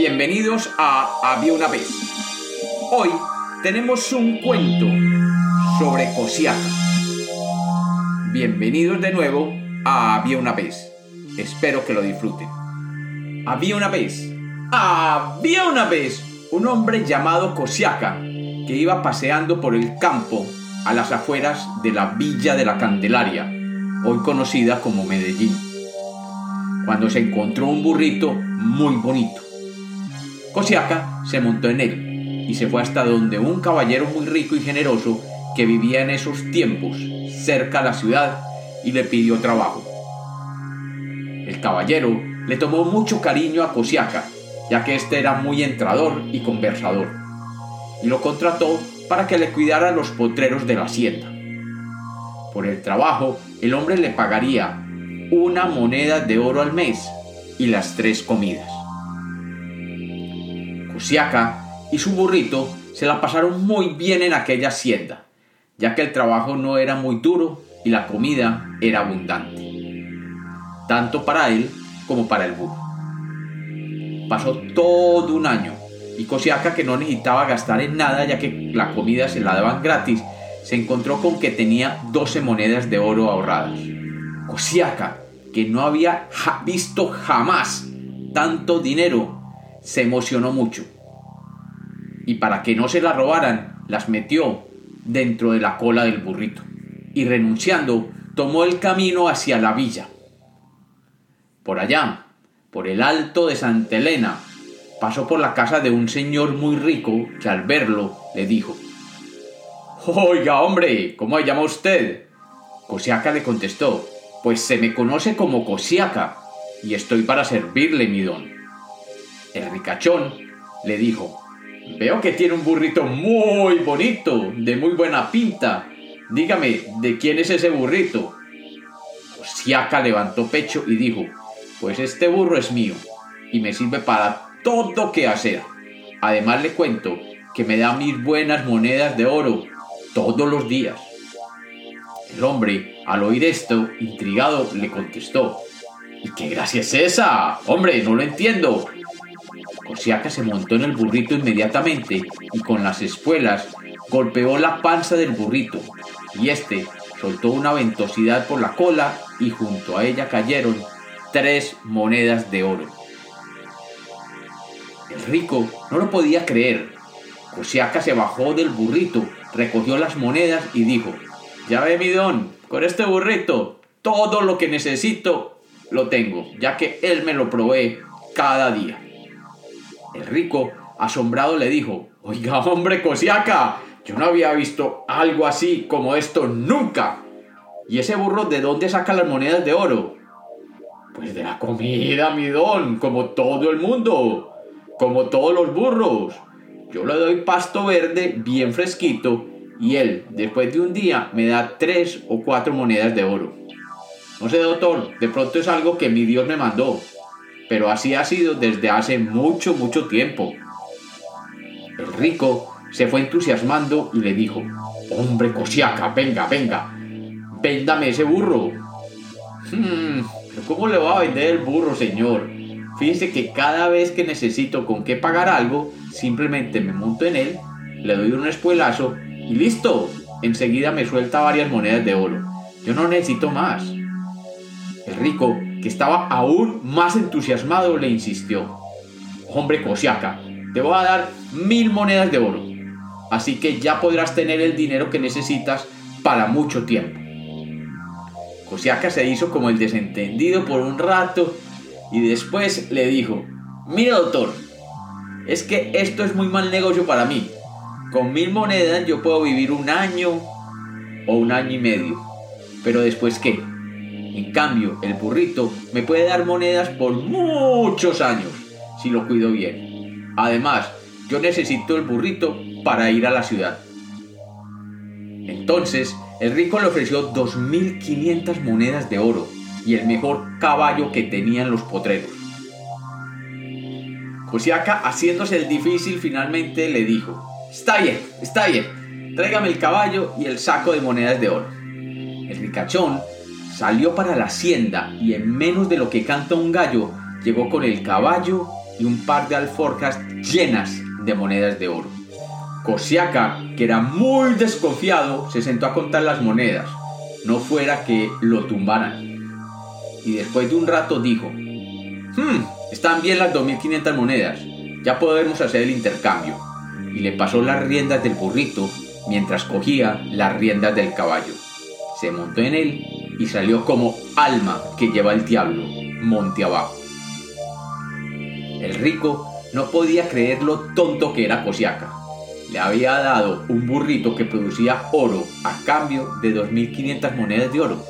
Bienvenidos a Había una vez. Hoy tenemos un cuento sobre Cosiaca. Bienvenidos de nuevo a Había una vez. Espero que lo disfruten. Había una vez, había una vez un hombre llamado Cosiaca que iba paseando por el campo a las afueras de la Villa de la Candelaria, hoy conocida como Medellín, cuando se encontró un burrito muy bonito. Cosiaca se montó en él y se fue hasta donde un caballero muy rico y generoso que vivía en esos tiempos cerca a la ciudad y le pidió trabajo. El caballero le tomó mucho cariño a Cosiaca, ya que éste era muy entrador y conversador, y lo contrató para que le cuidara los potreros de la hacienda. Por el trabajo, el hombre le pagaría una moneda de oro al mes y las tres comidas. Cosiaca y su burrito se la pasaron muy bien en aquella hacienda, ya que el trabajo no era muy duro y la comida era abundante, tanto para él como para el burro. Pasó todo un año y Cosiaca, que no necesitaba gastar en nada ya que la comida se la daban gratis, se encontró con que tenía 12 monedas de oro ahorradas. Cosiaca, que no había visto jamás tanto dinero, se emocionó mucho. Y para que no se la robaran, las metió dentro de la cola del burrito. Y renunciando, tomó el camino hacia la villa. Por allá, por el alto de Santa Elena, pasó por la casa de un señor muy rico que al verlo le dijo, Oiga, hombre, ¿cómo se llama usted? Cosiaca le contestó, Pues se me conoce como Cosiaca, y estoy para servirle, mi don. El ricachón le dijo, Veo que tiene un burrito muy bonito, de muy buena pinta. Dígame, ¿de quién es ese burrito? Cosiaca levantó pecho y dijo, Pues este burro es mío, y me sirve para todo que hacer. Además le cuento que me da mis buenas monedas de oro todos los días. El hombre, al oír esto, intrigado, le contestó, ¿Y qué gracia es esa? Hombre, no lo entiendo. Cosiaca se montó en el burrito inmediatamente y con las espuelas golpeó la panza del burrito y este soltó una ventosidad por la cola y junto a ella cayeron tres monedas de oro. El rico no lo podía creer. Cosiaca se bajó del burrito, recogió las monedas y dijo, ya ve mi don, con este burrito todo lo que necesito lo tengo, ya que él me lo provee cada día. El rico, asombrado, le dijo, oiga hombre Cosiaca, yo no había visto algo así como esto nunca. ¿Y ese burro de dónde saca las monedas de oro? Pues de la comida, mi don, como todo el mundo, como todos los burros. Yo le doy pasto verde bien fresquito y él, después de un día, me da tres o cuatro monedas de oro. No sé, doctor, de pronto es algo que mi Dios me mandó, pero así ha sido desde hace mucho, mucho tiempo. El rico se fue entusiasmando y le dijo, hombre Cosiaca, venga, venga, véndame ese burro. Hmm, ¿cómo le va a vender el burro, señor? Fíjese que cada vez que necesito con qué pagar algo, simplemente me monto en él, le doy un espuelazo y listo. Enseguida me suelta varias monedas de oro. Yo no necesito más. El rico, que estaba aún más entusiasmado, le insistió. Hombre Cosiaca, te voy a dar mil monedas de oro. Así que ya podrás tener el dinero que necesitas para mucho tiempo. Cosiaca se hizo como el desentendido por un rato y después le dijo, mire doctor, es que esto es muy mal negocio para mí. Con mil monedas yo puedo vivir un año o un año y medio. Pero después qué? En cambio, el burrito me puede dar monedas por muchos años si lo cuido bien. Además, yo necesito el burrito para ir a la ciudad. Entonces, el rico le ofreció 2.500 monedas de oro y el mejor caballo que tenían los potreros. Cosiaca, haciéndose el difícil, finalmente le dijo, Está bien, está bien, tráigame el caballo y el saco de monedas de oro. El ricachón salió para la hacienda y en menos de lo que canta un gallo, llegó con el caballo y un par de alforjas llenas de monedas de oro. Cosiaca, que era muy desconfiado, se sentó a contar las monedas, no fuera que lo tumbaran. Y después de un rato dijo, hmm, están bien las 2.500 monedas, ya podemos hacer el intercambio. Y le pasó las riendas del burrito mientras cogía las riendas del caballo. Se montó en él y salió como alma que lleva el diablo monte abajo. El rico no podía creer lo tonto que era Cosiaca. Le había dado un burrito que producía oro a cambio de 2.500 monedas de oro.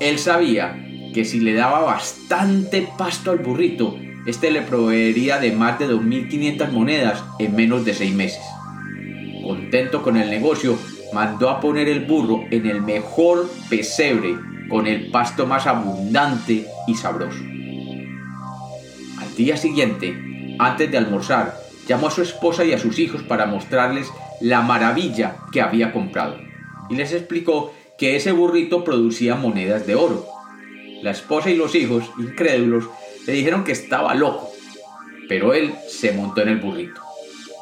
Él sabía que si le daba bastante pasto al burrito, este le proveería de más de 2.500 monedas en menos de seis meses. Contento con el negocio, mandó a poner el burro en el mejor pesebre con el pasto más abundante y sabroso. Al día siguiente, antes de almorzar, llamó a su esposa y a sus hijos para mostrarles la maravilla que había comprado y les explicó que ese burrito producía monedas de oro. La esposa y los hijos, incrédulos, le dijeron que estaba loco, pero él se montó en el burrito,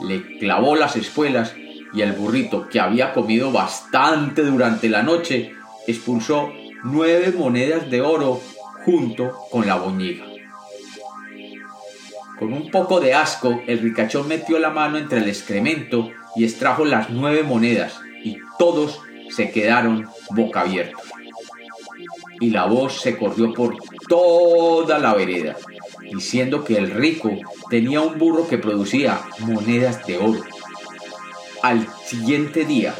le clavó las espuelas y el burrito, que había comido bastante durante la noche, expulsó nueve monedas de oro junto con la boñiga. Con un poco de asco, el ricachón metió la mano entre el excremento y extrajo las nueve monedas, y todos se quedaron boca abiertos. Y la voz se corrió por toda la vereda, diciendo que el rico tenía un burro que producía monedas de oro. Al siguiente día,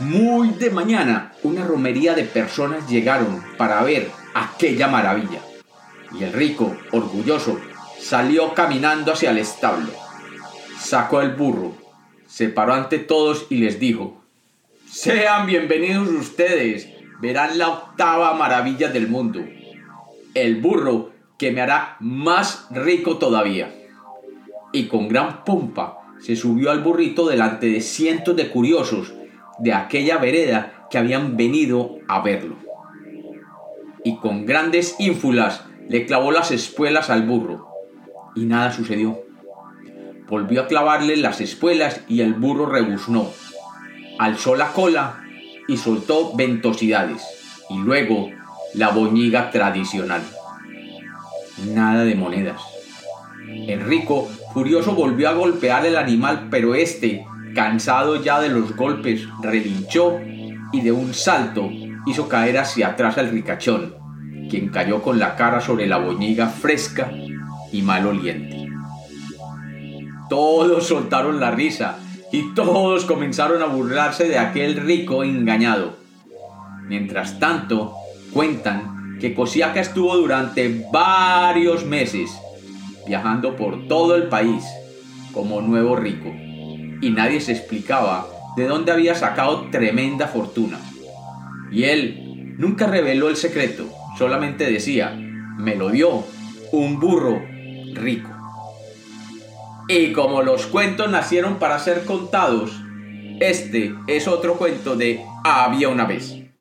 muy de mañana, una romería de personas llegaron para ver aquella maravilla. Y el rico, orgulloso, salió caminando hacia el establo. Sacó el burro, se paró ante todos y les dijo, Sean bienvenidos ustedes, verán la octava maravilla del mundo. El burro que me hará más rico todavía. Y con gran pompa se subió al burrito delante de cientos de curiosos de aquella vereda que habían venido a verlo. Y con grandes ínfulas le clavó las espuelas al burro, y nada sucedió. Volvió a clavarle las espuelas y el burro rebuznó. Alzó la cola y soltó ventosidades, y luego la boñiga tradicional. Nada de monedas. Enrico, furioso, volvió a golpear el animal, pero este cansado ya de los golpes, relinchó y de un salto hizo caer hacia atrás al ricachón, quien cayó con la cara sobre la boñiga fresca y maloliente. Todos soltaron la risa y todos comenzaron a burlarse de aquel rico engañado. Mientras tanto, cuentan que Cosiaca estuvo durante varios meses viajando por todo el país como nuevo rico y nadie se explicaba de dónde había sacado tremenda fortuna. Y él nunca reveló el secreto, solamente decía, me lo dio un burro rico. Y como los cuentos nacieron para ser contados, este es otro cuento de Había una vez.